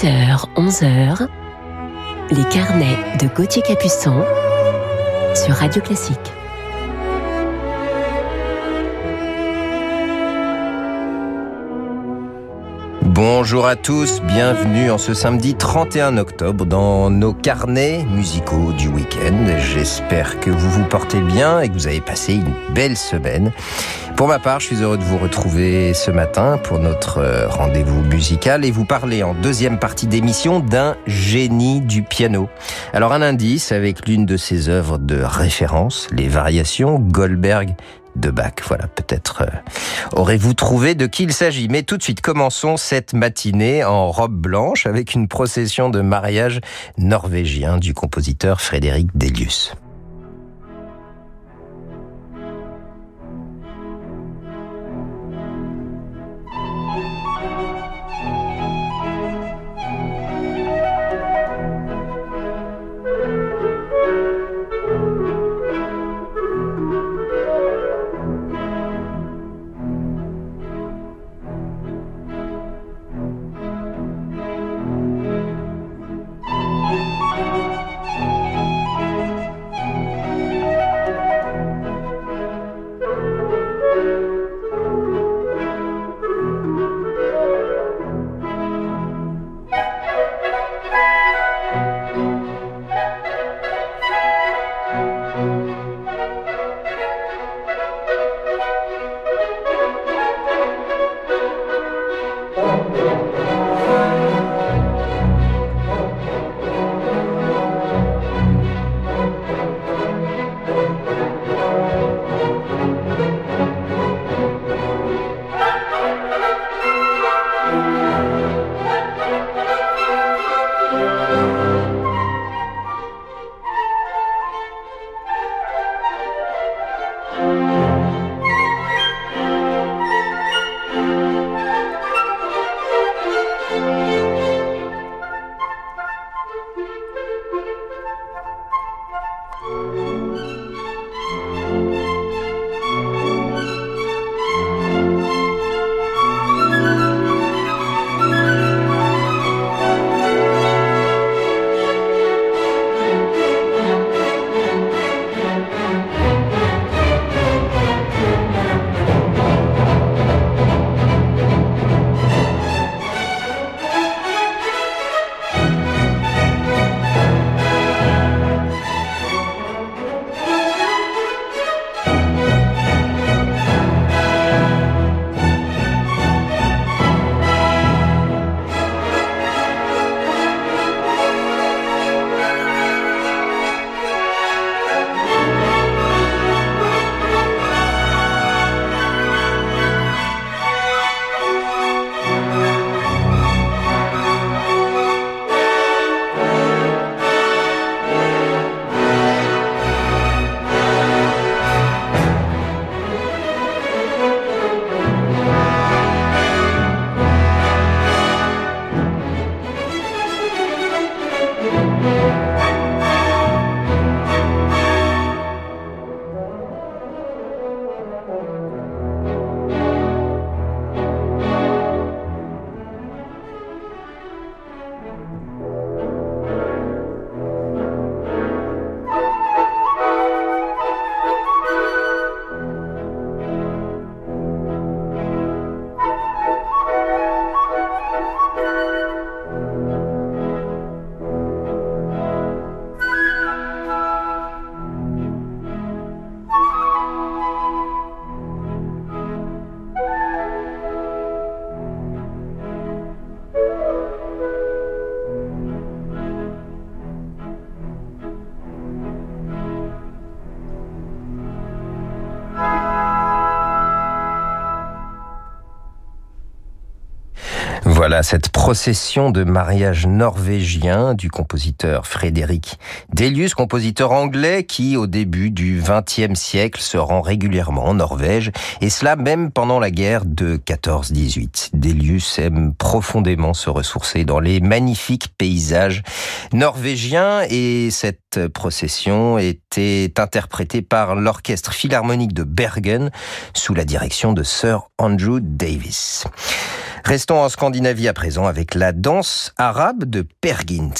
10h, 11h, les carnets de Gauthier Capuçon sur Radio Classique. Bonjour à tous, bienvenue en ce samedi 31 octobre dans nos carnets musicaux du week-end. J'espère que vous vous portez bien et que vous avez passé une belle semaine. Pour ma part, je suis heureux de vous retrouver ce matin pour notre euh, rendez-vous musical et vous parler en deuxième partie d'émission d'un génie du piano. Alors un indice avec l'une de ses œuvres de référence, les variations Goldberg de Bach. Voilà, peut-être euh, aurez-vous trouvé de qui il s'agit. Mais tout de suite, commençons cette matinée en robe blanche avec une procession de mariage norvégien du compositeur Frédéric Delius. Voilà cette procession de mariage norvégien du compositeur Frédéric Delius, compositeur anglais qui, au début du XXe siècle, se rend régulièrement en Norvège, et cela même pendant la guerre de 14-18. Delius aime profondément se ressourcer dans les magnifiques paysages norvégiens, et cette procession était interprétée par l'orchestre philharmonique de Bergen sous la direction de Sir Andrew Davis. Restons en Scandinavie à présent avec la danse arabe de Pergint.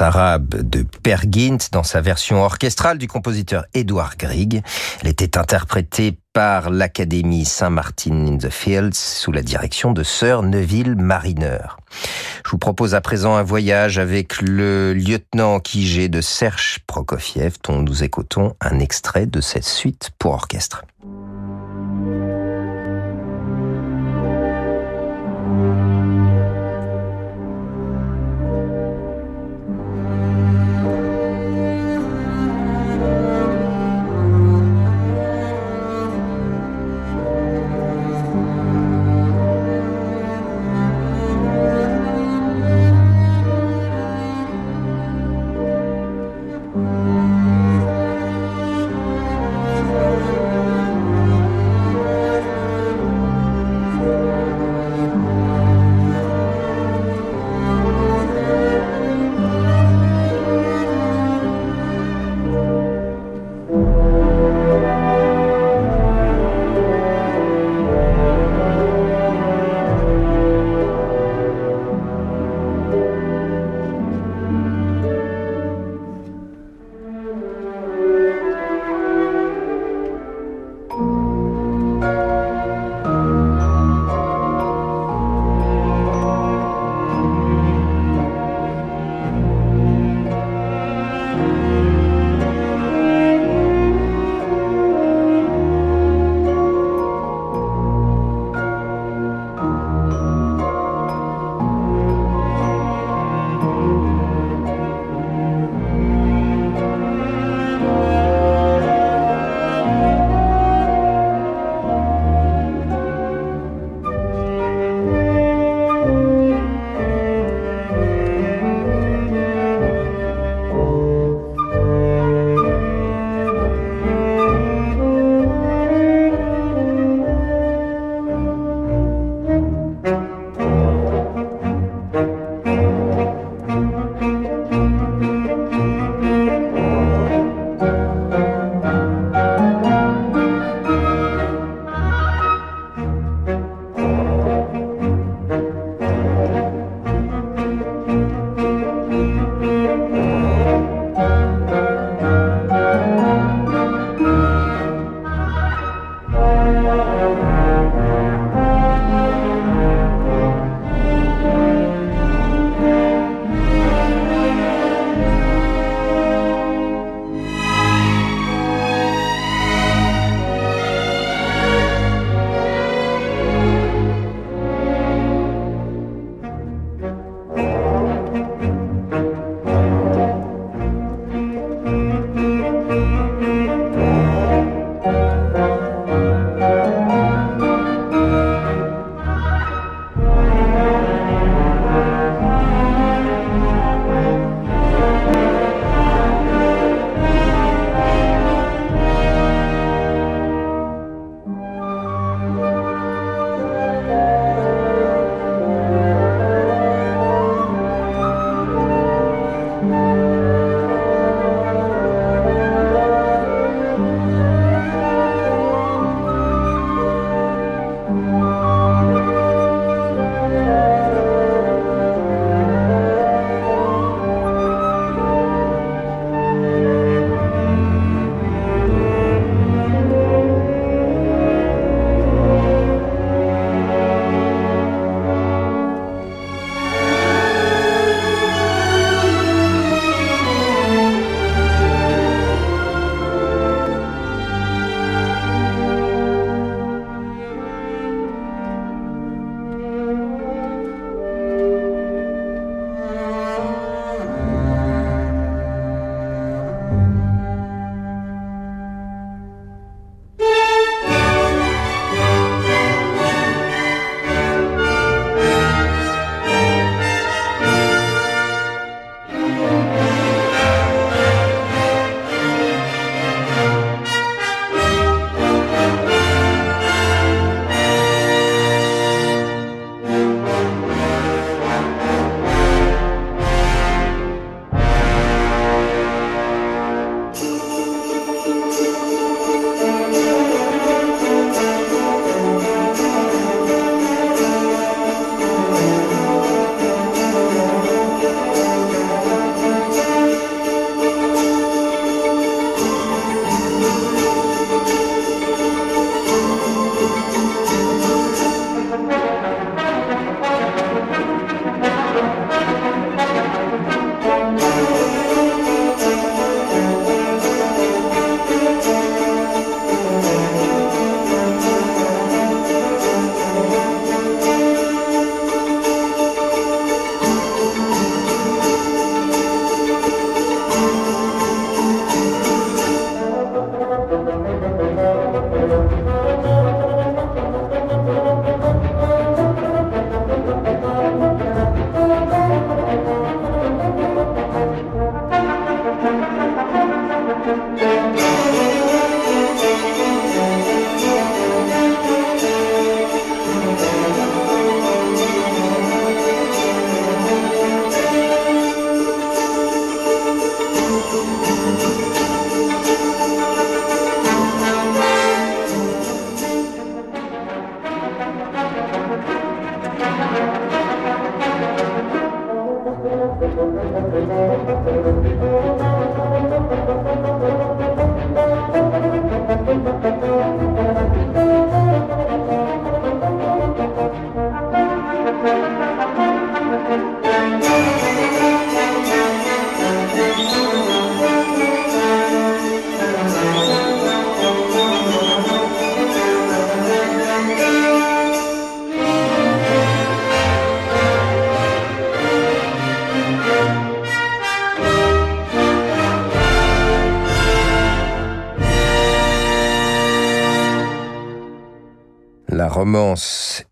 Arabe de Per Gint dans sa version orchestrale du compositeur Edward Grieg. Elle était interprétée par l'Académie Saint-Martin in the Fields sous la direction de Sir Neville Mariner. Je vous propose à présent un voyage avec le lieutenant Kijé de Serge Prokofiev, dont nous écoutons un extrait de cette suite pour orchestre.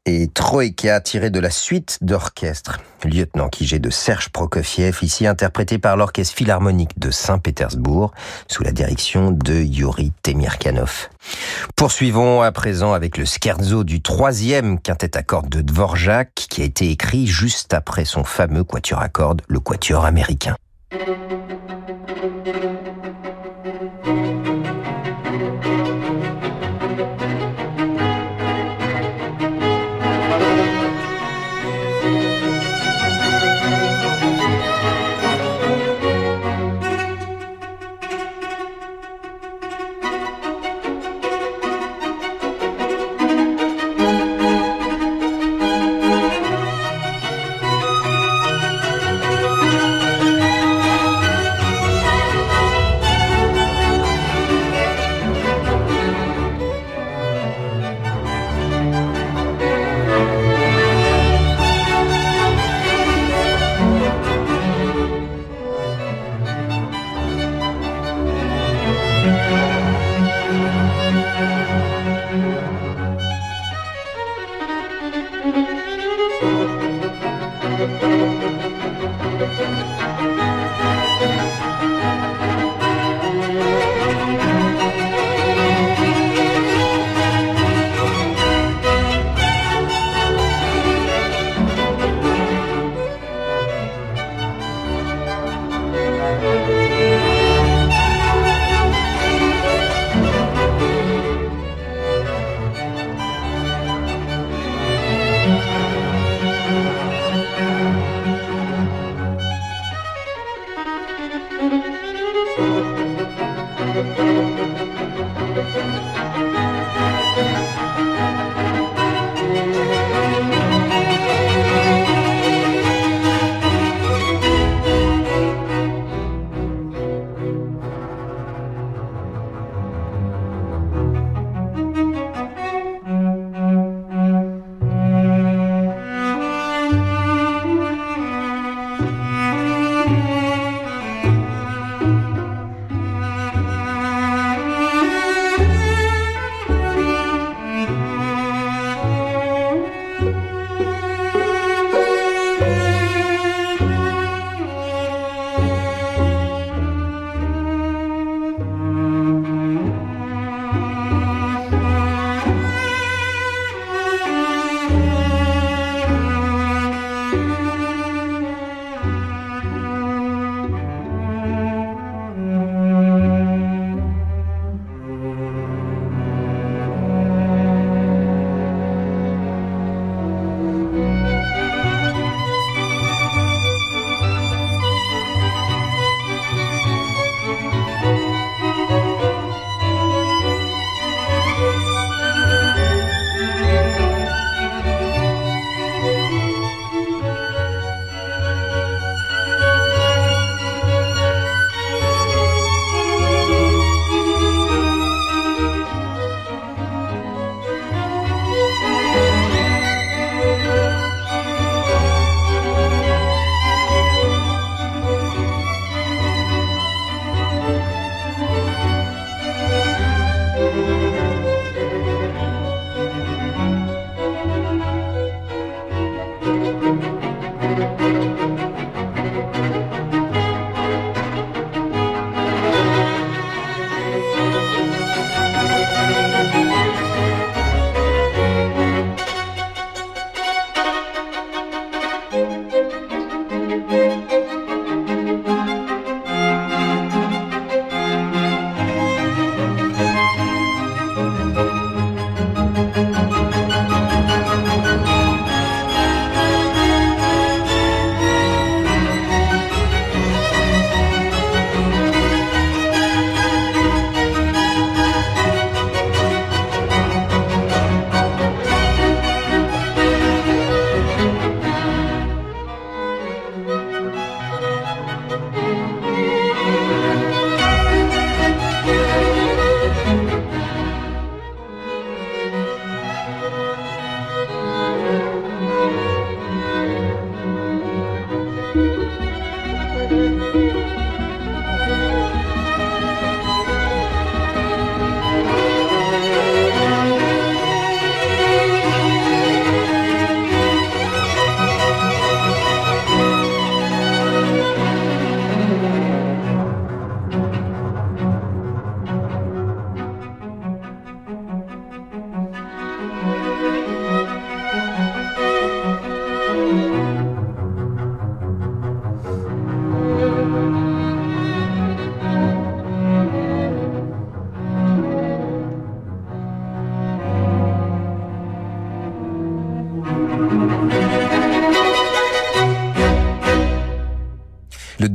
Et Troïka tiré de la suite d'orchestre. Lieutenant Kijé de Serge Prokofiev, ici interprété par l'Orchestre Philharmonique de Saint-Pétersbourg, sous la direction de Yuri Temirkanov. Poursuivons à présent avec le scherzo du troisième quintet à cordes de Dvorak, qui a été écrit juste après son fameux quatuor à cordes, le quatuor américain.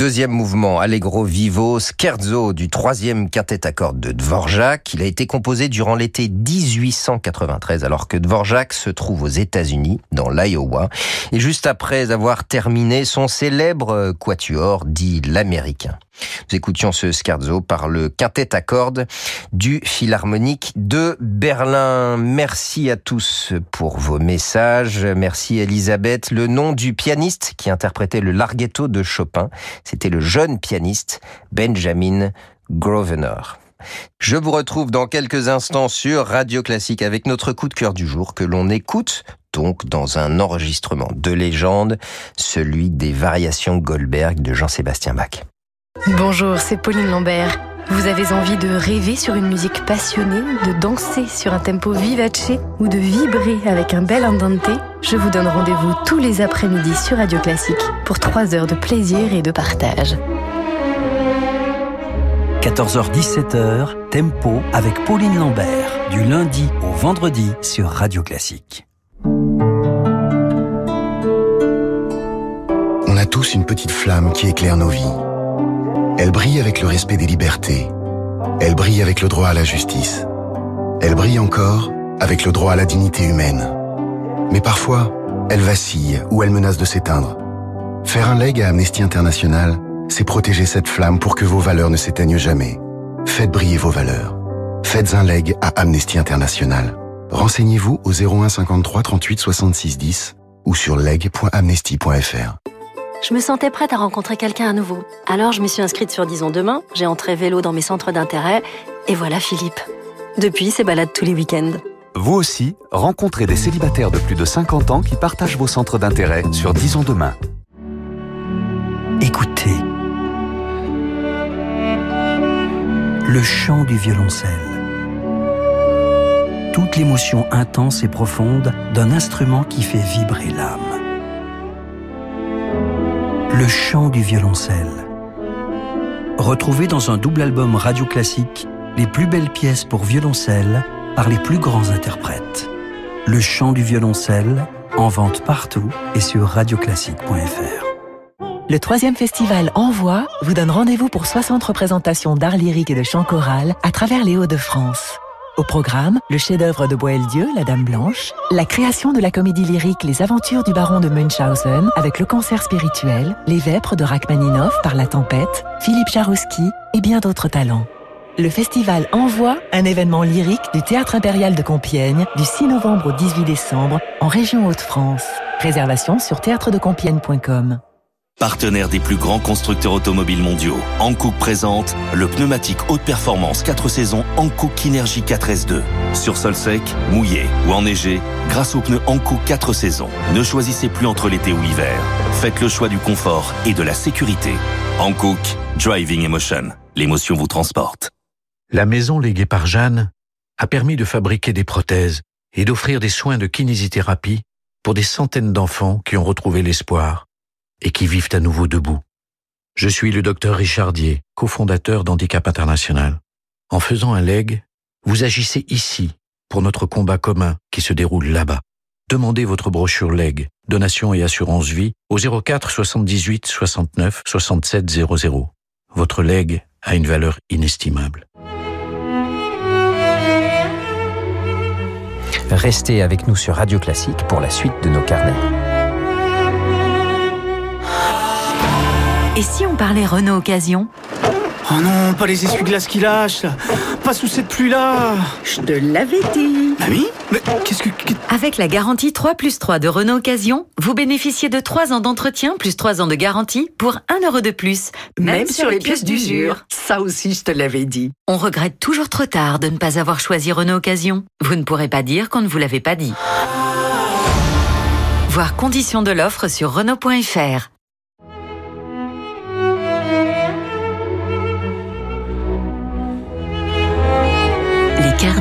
Deuxième mouvement, Allegro vivo, scherzo du troisième quintet à cordes de Dvorak. Il a été composé durant l'été 1893 alors que Dvorak se trouve aux États-Unis, dans l'Iowa, et juste après avoir terminé son célèbre quatuor dit l'américain. Nous écoutions ce scherzo par le quintet à cordes du Philharmonique de Berlin. Merci à tous pour vos messages. Merci Elisabeth. Le nom du pianiste qui interprétait le larghetto de Chopin, c'était le jeune pianiste Benjamin Grosvenor. Je vous retrouve dans quelques instants sur Radio Classique avec notre coup de cœur du jour que l'on écoute donc dans un enregistrement de légende, celui des variations Goldberg de Jean-Sébastien Bach. Bonjour, c'est Pauline Lambert. Vous avez envie de rêver sur une musique passionnée, de danser sur un tempo vivace ou de vibrer avec un bel andante? Je vous donne rendez-vous tous les après-midi sur Radio Classique pour 3 heures de plaisir et de partage. 14h-17h, Tempo avec Pauline Lambert, du lundi au vendredi sur Radio Classique. On a tous une petite flamme qui éclaire nos vies. Elle brille avec le respect des libertés. Elle brille avec le droit à la justice. Elle brille encore avec le droit à la dignité humaine. Mais parfois, elle vacille ou elle menace de s'éteindre. Faire un leg à Amnesty International, c'est protéger cette flamme pour que vos valeurs ne s'éteignent jamais. Faites briller vos valeurs. Faites un leg à Amnesty International. Renseignez-vous au 01 53 38 66 10 ou sur leg.amnesty.fr. Je me sentais prête à rencontrer quelqu'un à nouveau. Alors je me suis inscrite sur Disons Demain, j'ai entré vélo dans mes centres d'intérêt, et voilà Philippe. Depuis, c'est balade tous les week-ends. Vous aussi, rencontrez des célibataires de plus de 50 ans qui partagent vos centres d'intérêt sur Disons Demain. Écoutez. Le chant du violoncelle. Toute l'émotion intense et profonde d'un instrument qui fait vibrer l'âme le chant du violoncelle. Retrouvez dans un double album radio classique les plus belles pièces pour violoncelle par les plus grands interprètes. Le chant du violoncelle, en vente partout et sur radioclassique.fr. Le troisième festival Envoi vous donne rendez-vous pour 60 représentations d'art lyrique et de chant choral à travers les Hauts-de-France. Au programme, le chef-d'œuvre de Boieldieu, La Dame Blanche, la création de la comédie lyrique Les Aventures du Baron de Munchausen avec le concert spirituel, Les Vêpres de Rachmaninoff par La Tempête, Philippe Jarouski et bien d'autres talents. Le festival Envoie, un événement lyrique du Théâtre impérial de Compiègne du 6 novembre au 18 décembre en région Hauts-de-France. Réservation sur théâtredecompiègne.com. Partenaire des plus grands constructeurs automobiles mondiaux, Hankook présente le pneumatique haute performance 4 saisons Hankook Kinergy 4S2. Sur sol sec, mouillé ou enneigé, grâce aux pneus Hankook 4 saisons. Ne choisissez plus entre l'été ou l'hiver. Faites le choix du confort et de la sécurité. Hankook, Driving Emotion. L'émotion vous transporte. La maison léguée par Jeanne a permis de fabriquer des prothèses et d'offrir des soins de kinésithérapie pour des centaines d'enfants qui ont retrouvé l'espoir et qui vivent à nouveau debout. Je suis le docteur Richardier, cofondateur d'Handicap International. En faisant un leg, vous agissez ici pour notre combat commun qui se déroule là-bas. Demandez votre brochure leg, donation et assurance vie au 04 78 69 67 00. Votre leg a une valeur inestimable. Restez avec nous sur Radio Classique pour la suite de nos carnets. Et si on parlait Renault Occasion Oh non, pas les essuie-glaces qui lâchent, Pas sous cette pluie-là Je te l'avais dit Ah oui Mais qu'est-ce que... Avec la garantie 3 plus 3 de Renault Occasion, vous bénéficiez de 3 ans d'entretien plus 3 ans de garantie pour 1 euro de plus. Même, même sur, les pièces d'usure. Ça aussi, je te l'avais dit. On regrette toujours trop tard de ne pas avoir choisi Renault Occasion. Vous ne pourrez pas dire qu'on ne vous l'avait pas dit. Voir conditions de l'offre sur Renault.fr.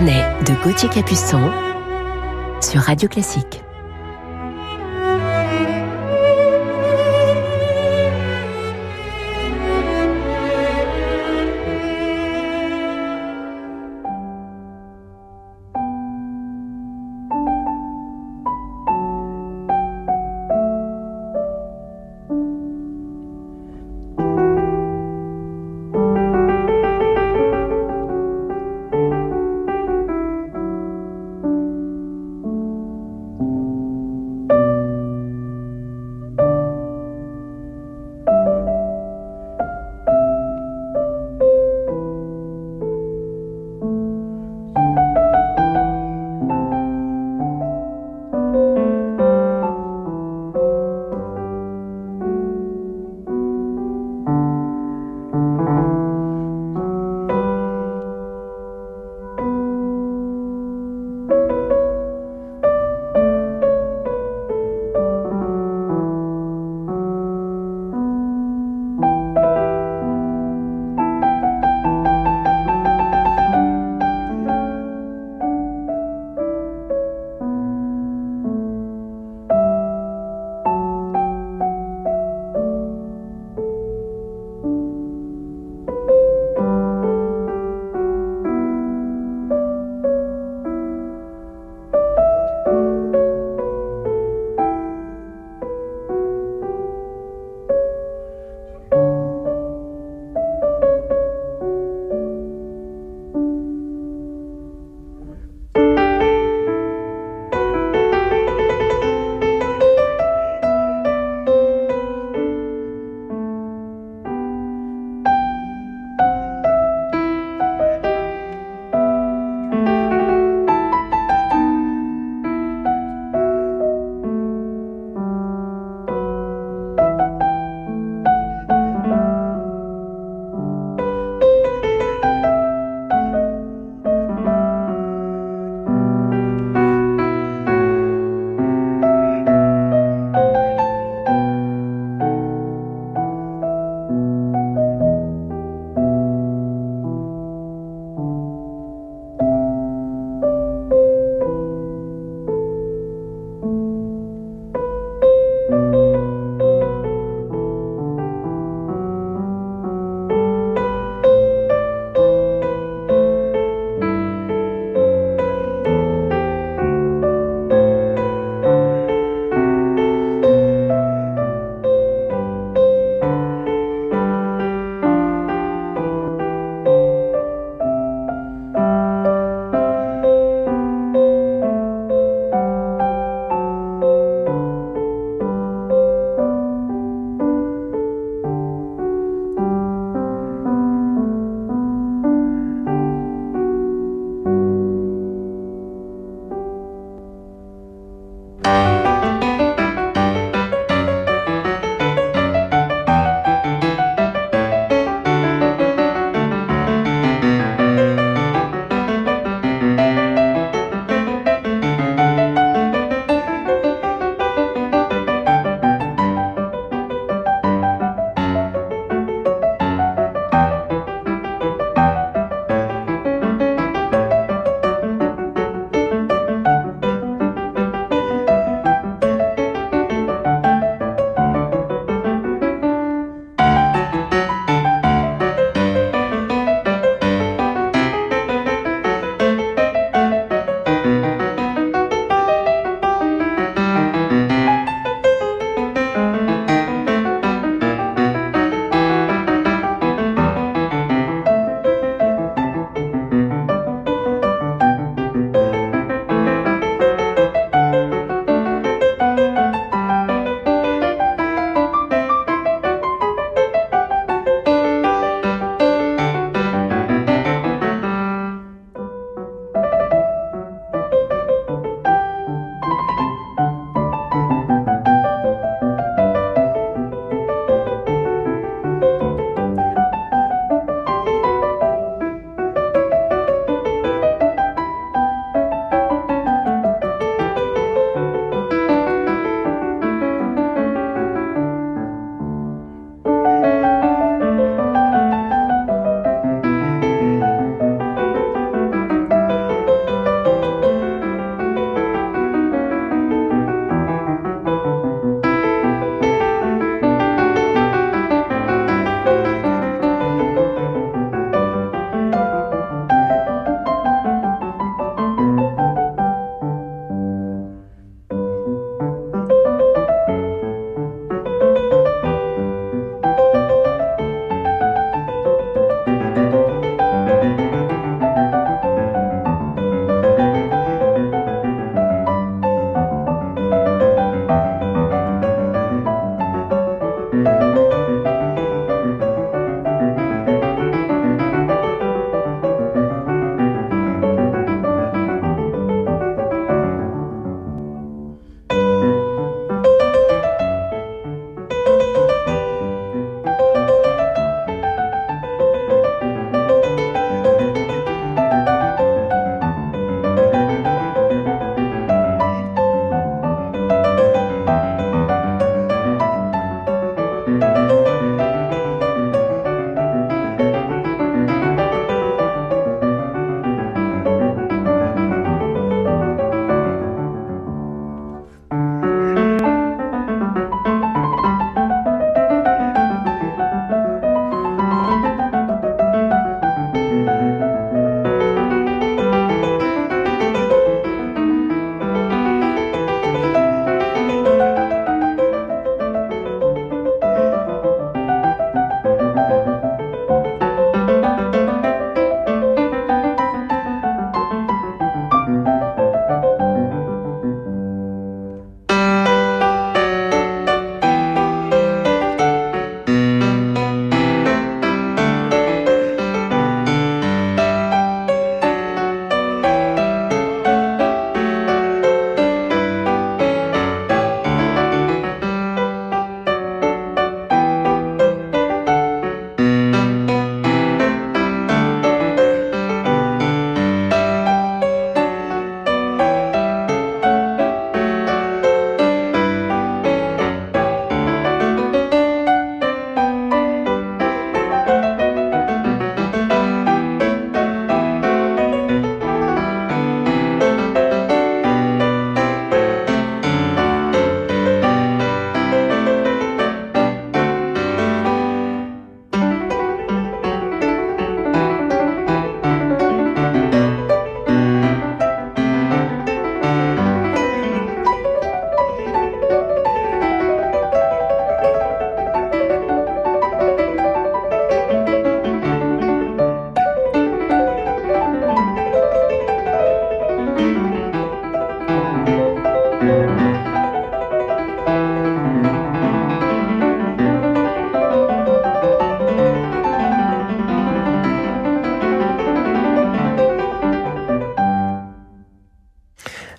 de Gauthier Capuçon sur Radio Classique.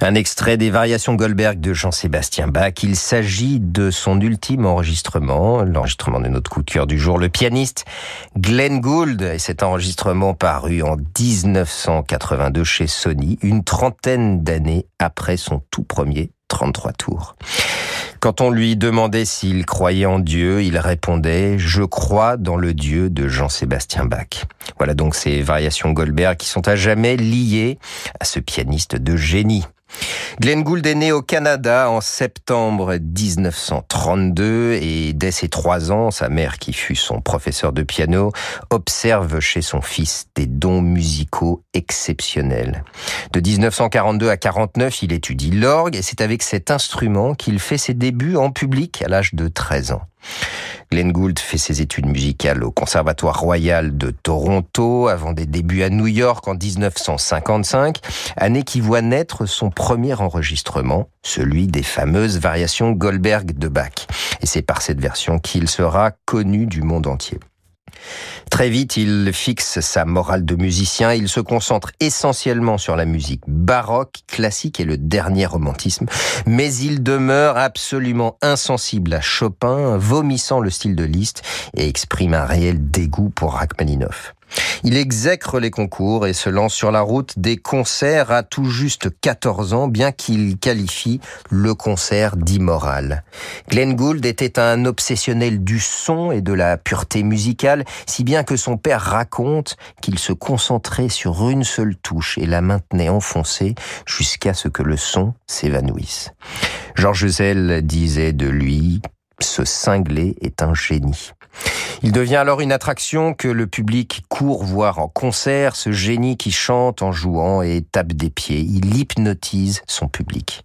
Un extrait des variations Goldberg de Jean-Sébastien Bach. Il s'agit de son ultime enregistrement, l'enregistrement de notre coup de cœur du jour, le pianiste Glenn Gould. Et cet enregistrement paru en 1982 chez Sony, une trentaine d'années après son tout premier 33 tours. Quand on lui demandait s'il croyait en Dieu, il répondait ⁇ Je crois dans le Dieu de Jean-Sébastien Bach ⁇ Voilà donc ces variations Goldberg qui sont à jamais liées à ce pianiste de génie. Glenn Gould est né au Canada en septembre 1932 et dès ses trois ans, sa mère, qui fut son professeur de piano, observe chez son fils des dons musicaux exceptionnels. De 1942 à 49, il étudie l'orgue et c'est avec cet instrument qu'il fait ses débuts en public à l'âge de 13 ans. Glenn Gould fait ses études musicales au Conservatoire royal de Toronto avant des débuts à New York en 1955, année qui voit naître son premier enregistrement, celui des fameuses variations Goldberg de Bach. Et c'est par cette version qu'il sera connu du monde entier. Très vite, il fixe sa morale de musicien, il se concentre essentiellement sur la musique baroque, classique et le dernier romantisme, mais il demeure absolument insensible à Chopin, vomissant le style de Liszt et exprime un réel dégoût pour Rachmaninoff. Il exècre les concours et se lance sur la route des concerts à tout juste 14 ans, bien qu'il qualifie le concert d'immoral. Glenn Gould était un obsessionnel du son et de la pureté musicale, si bien que son père raconte qu'il se concentrait sur une seule touche et la maintenait enfoncée jusqu'à ce que le son s'évanouisse. Georges Zell disait de lui, ce cinglé est un génie. Il devient alors une attraction que le public court voir en concert, ce génie qui chante en jouant et tape des pieds. Il hypnotise son public.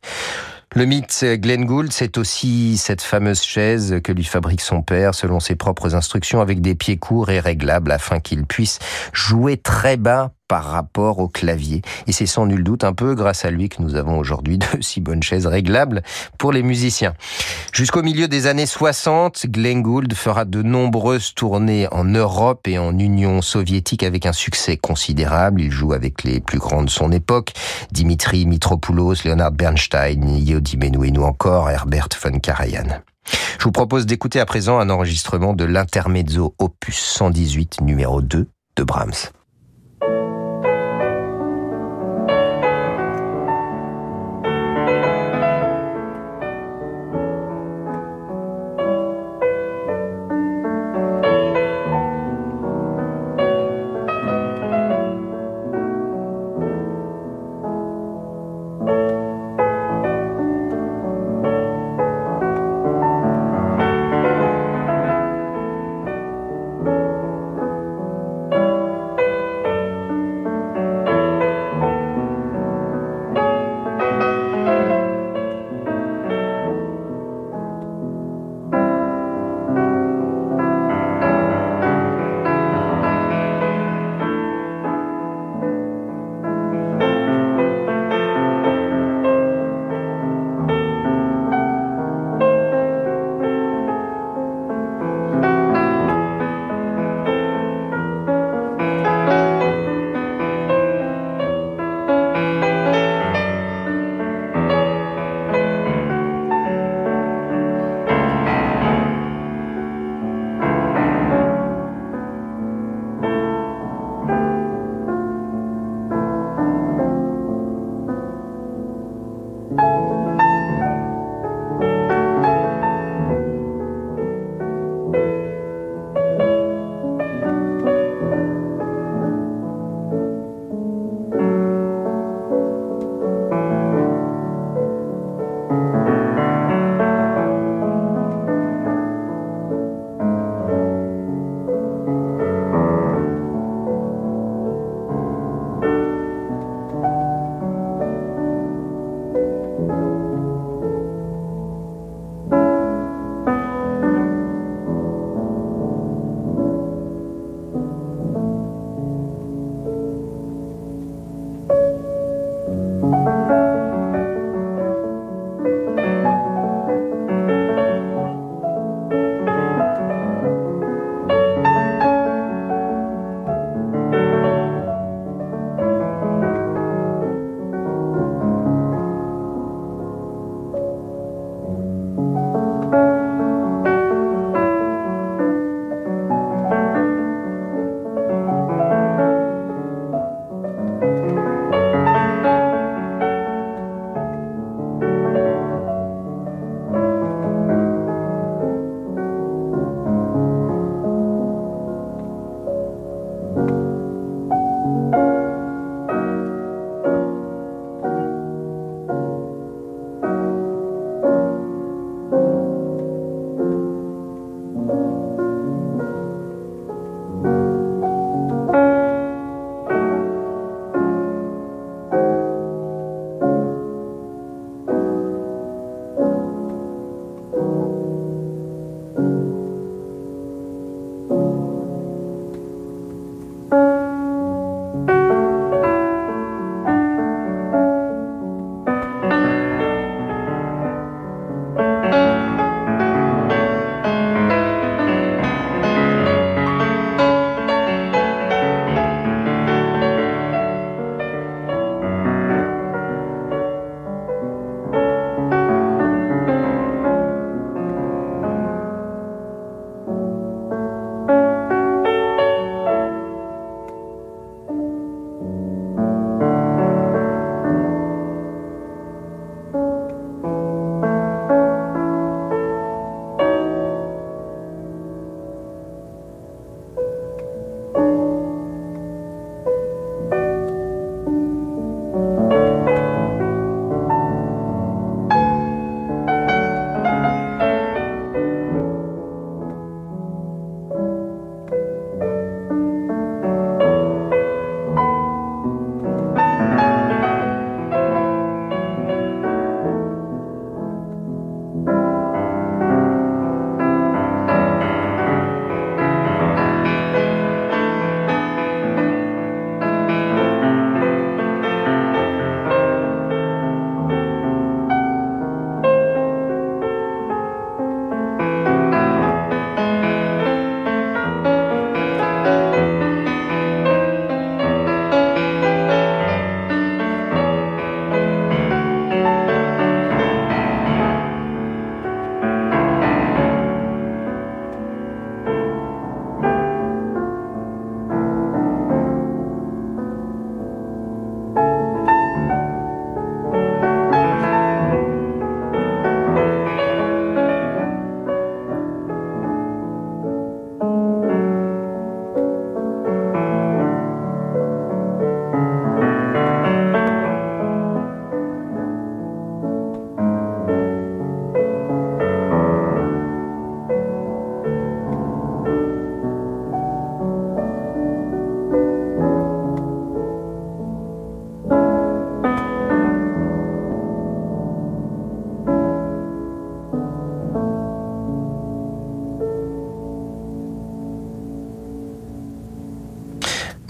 Le mythe Glenn Gould, c'est aussi cette fameuse chaise que lui fabrique son père selon ses propres instructions avec des pieds courts et réglables afin qu'il puisse jouer très bas par rapport au clavier. Et c'est sans nul doute un peu grâce à lui que nous avons aujourd'hui de si bonnes chaises réglables pour les musiciens. Jusqu'au milieu des années 60, Glenn Gould fera de nombreuses tournées en Europe et en Union soviétique avec un succès considérable. Il joue avec les plus grands de son époque, Dimitri Mitropoulos, Leonard Bernstein, Yodi Menuhin encore Herbert von Karajan. Je vous propose d'écouter à présent un enregistrement de l'intermezzo opus 118 numéro 2 de Brahms.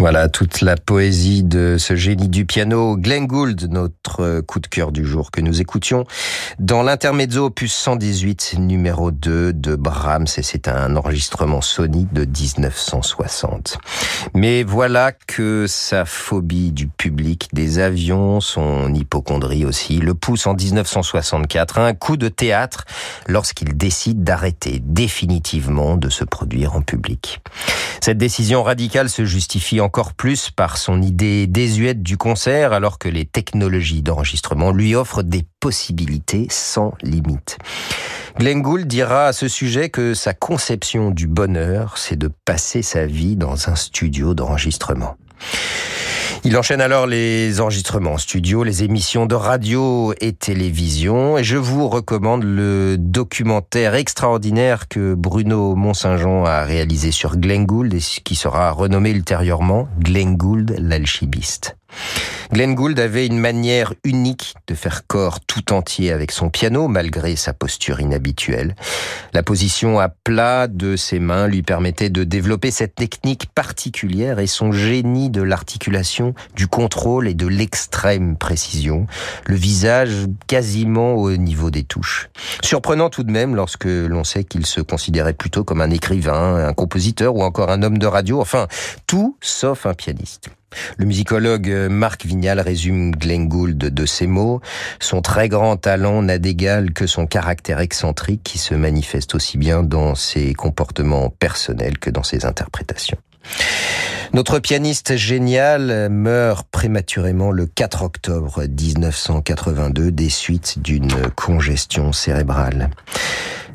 Voilà, toute la poésie de ce génie du piano, Glenn Gould, notre coup de cœur du jour que nous écoutions dans l'intermezzo opus 118 numéro 2 de Brahms et c'est un enregistrement Sony de 1960. Mais voilà que sa phobie du public, des avions, son hypochondrie aussi, le pousse en 1964 à un coup de théâtre lorsqu'il décide d'arrêter définitivement de se produire en public. Cette décision radicale se justifie encore plus par son idée désuète du concert alors que les technologies d'enregistrement lui offrent des possibilités sans limite. Glenn Gould dira à ce sujet que sa conception du bonheur, c'est de passer sa vie dans un studio d'enregistrement. Il enchaîne alors les enregistrements studio, les émissions de radio et télévision. Et je vous recommande le documentaire extraordinaire que Bruno Mont-Saint-Jean a réalisé sur Glenn Gould et qui sera renommé ultérieurement Glenn Gould l'alchimiste. Glenn Gould avait une manière unique de faire corps tout entier avec son piano, malgré sa posture inhabituelle. La position à plat de ses mains lui permettait de développer cette technique particulière et son génie de l'articulation, du contrôle et de l'extrême précision, le visage quasiment au niveau des touches. Surprenant tout de même lorsque l'on sait qu'il se considérait plutôt comme un écrivain, un compositeur ou encore un homme de radio, enfin tout sauf un pianiste. Le musicologue Marc Vignal résume Glenn Gould de ces mots. Son très grand talent n'a d'égal que son caractère excentrique qui se manifeste aussi bien dans ses comportements personnels que dans ses interprétations. Notre pianiste génial meurt prématurément le 4 octobre 1982 des suites d'une congestion cérébrale.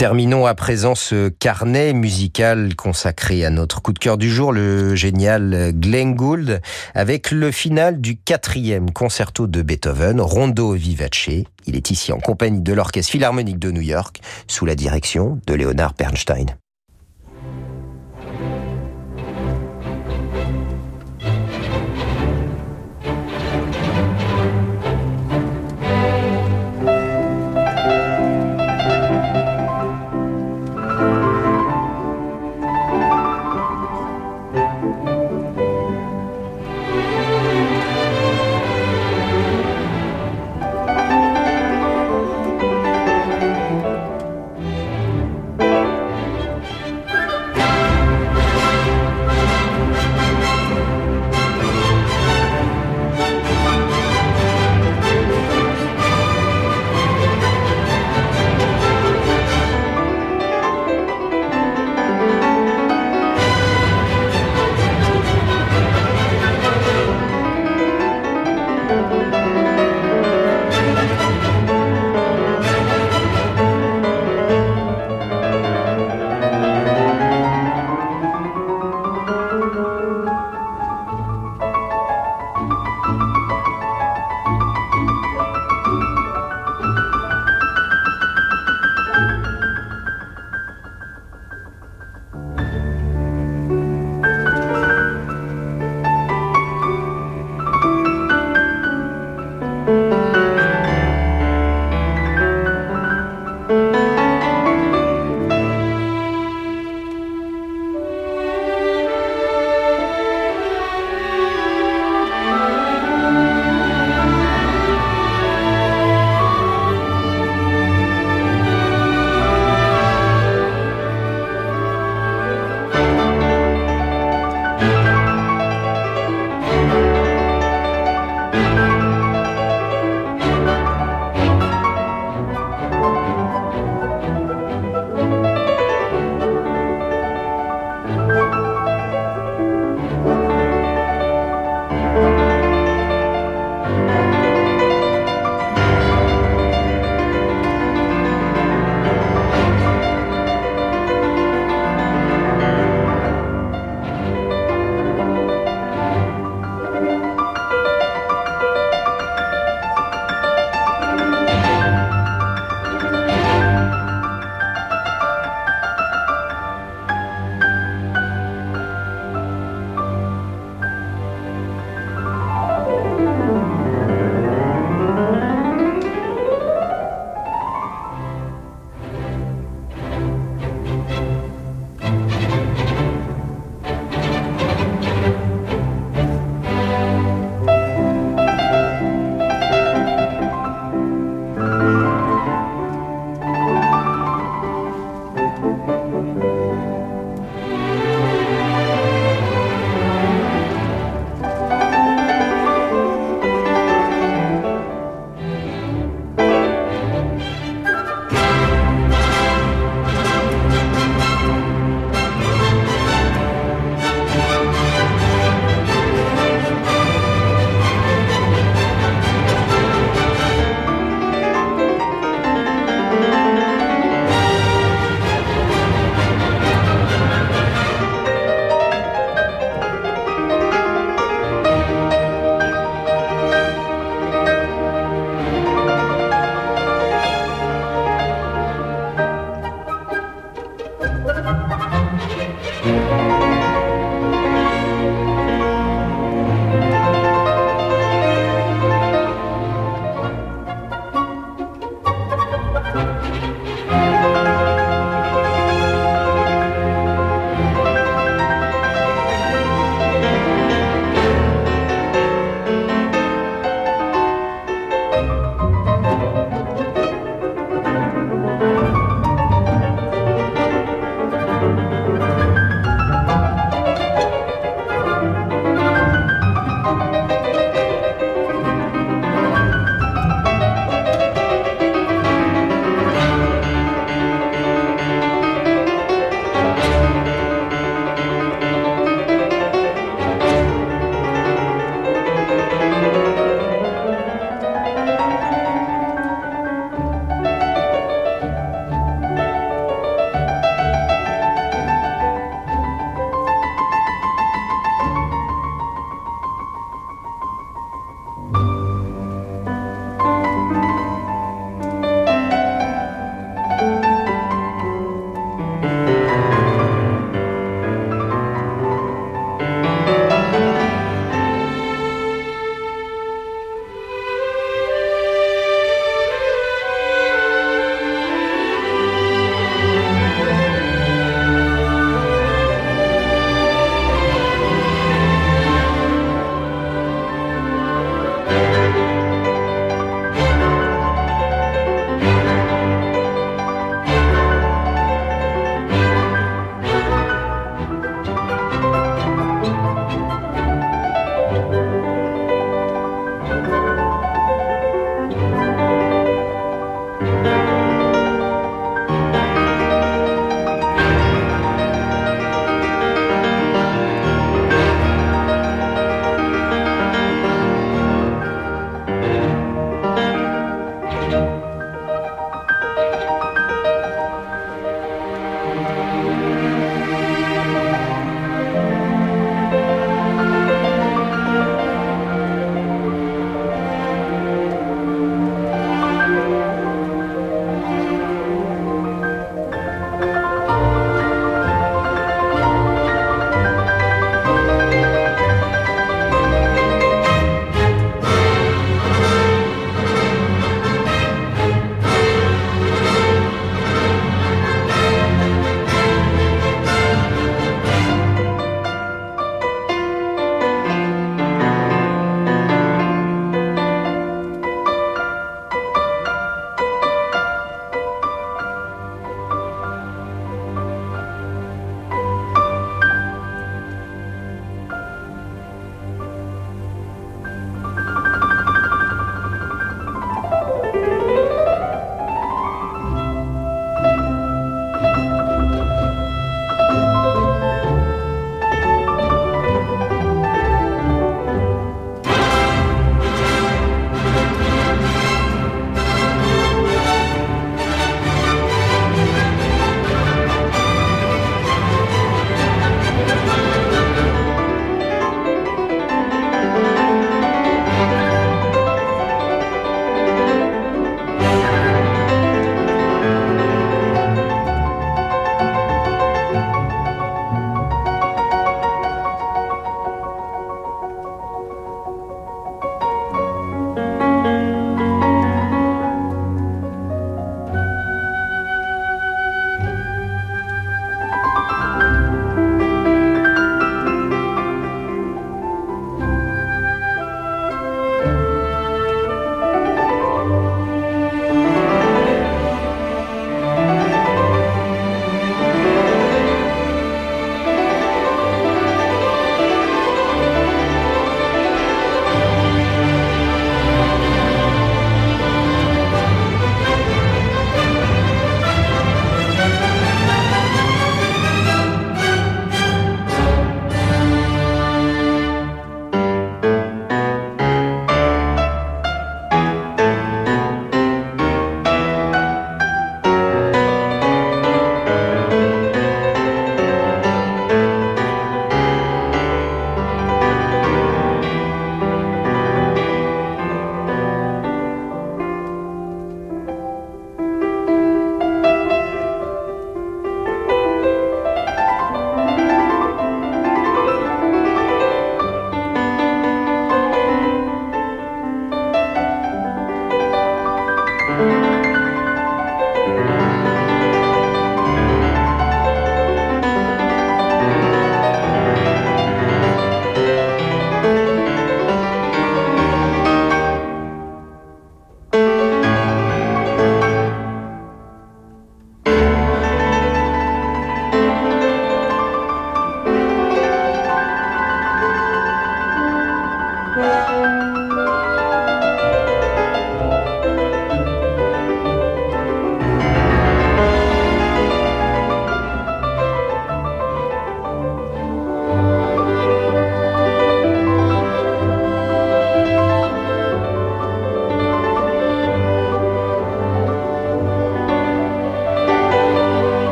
Terminons à présent ce carnet musical consacré à notre coup de cœur du jour, le génial Glenn Gould, avec le final du quatrième concerto de Beethoven, Rondo Vivace. Il est ici en compagnie de l'Orchestre Philharmonique de New York, sous la direction de Leonard Bernstein.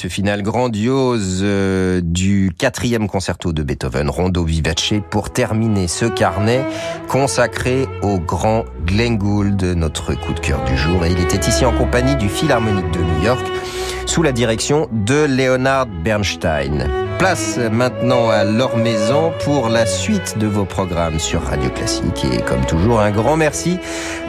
Ce final grandiose euh, du quatrième concerto de Beethoven, Rondo Vivace, pour terminer ce carnet consacré au grand Glenn Gould, notre coup de cœur du jour. Et il était ici en compagnie du Philharmonique de New York, sous la direction de Leonard Bernstein. Place maintenant à leur maison pour la suite de vos programmes sur Radio Classique. Et comme toujours, un grand merci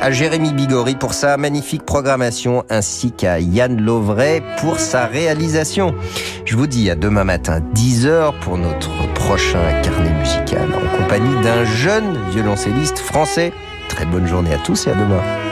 à Jérémy Bigori pour sa magnifique programmation ainsi qu'à Yann Lovray pour sa réalisation. Je vous dis à demain matin 10h pour notre prochain carnet musical en compagnie d'un jeune violoncelliste français. Très bonne journée à tous et à demain.